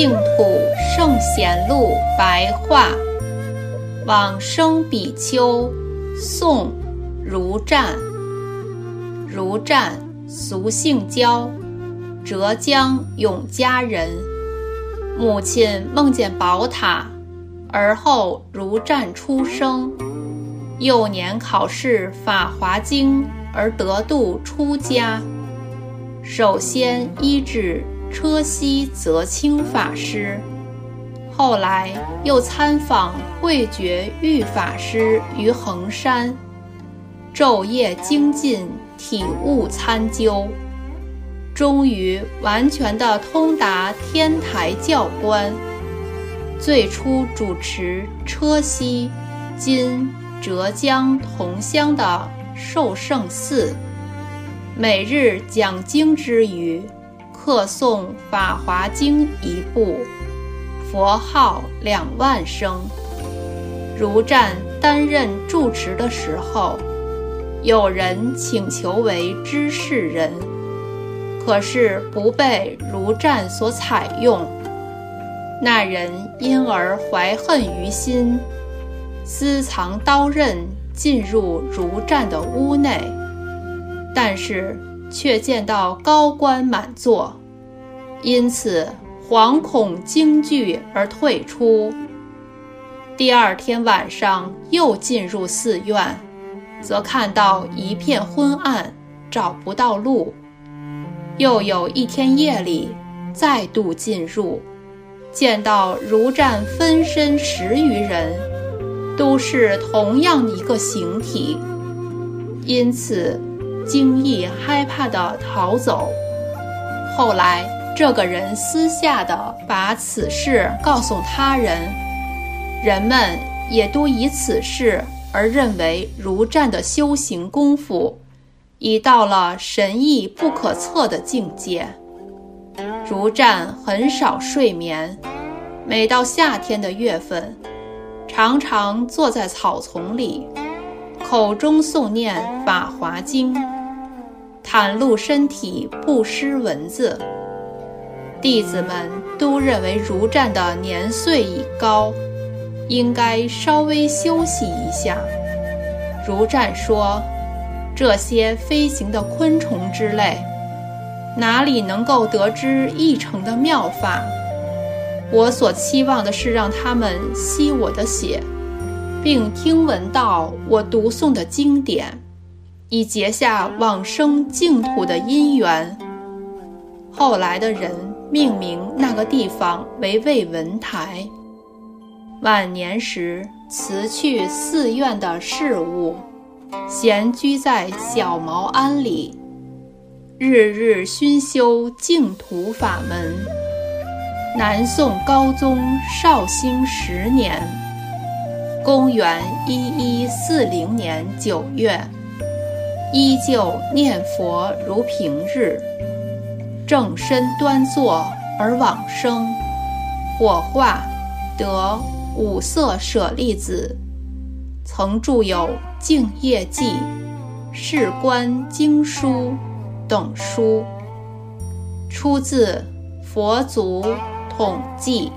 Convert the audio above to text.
净土圣贤录白话，往生比丘，宋，如湛。如湛，俗姓焦，浙江永嘉人。母亲梦见宝塔，而后如湛出生。幼年考试《法华经》而得度出家。首先医治车溪泽清法师，后来又参访慧觉玉法师于衡山，昼夜精进，体悟参究，终于完全的通达天台教观。最初主持车溪（今浙江桐乡）的寿圣寺。每日讲经之余，课诵《法华经》一部，佛号两万声。如湛担任住持的时候，有人请求为知事人，可是不被如湛所采用。那人因而怀恨于心，私藏刀刃进入如湛的屋内。但是却见到高官满座，因此惶恐惊惧而退出。第二天晚上又进入寺院，则看到一片昏暗，找不到路。又有一天夜里再度进入，见到如战分身十余人，都是同样一个形体，因此。惊异害怕地逃走。后来，这个人私下的把此事告诉他人，人们也都以此事而认为如湛的修行功夫已到了神异不可测的境界。如湛很少睡眠，每到夏天的月份，常常坐在草丛里，口中诵念《法华经》。袒露身体，不施文字。弟子们都认为如湛的年岁已高，应该稍微休息一下。如湛说：“这些飞行的昆虫之类，哪里能够得知一成的妙法？我所期望的是让他们吸我的血，并听闻到我读诵的经典。”以结下往生净土的因缘。后来的人命名那个地方为魏文台。晚年时辞去寺院的事务，闲居在小茅庵里，日日熏修净土法门。南宋高宗绍兴十年（公元一一四零年九月）。依旧念佛如平日，正身端坐而往生，火化得五色舍利子，曾著有《净业记》《释观经书》等书，出自《佛祖统记》。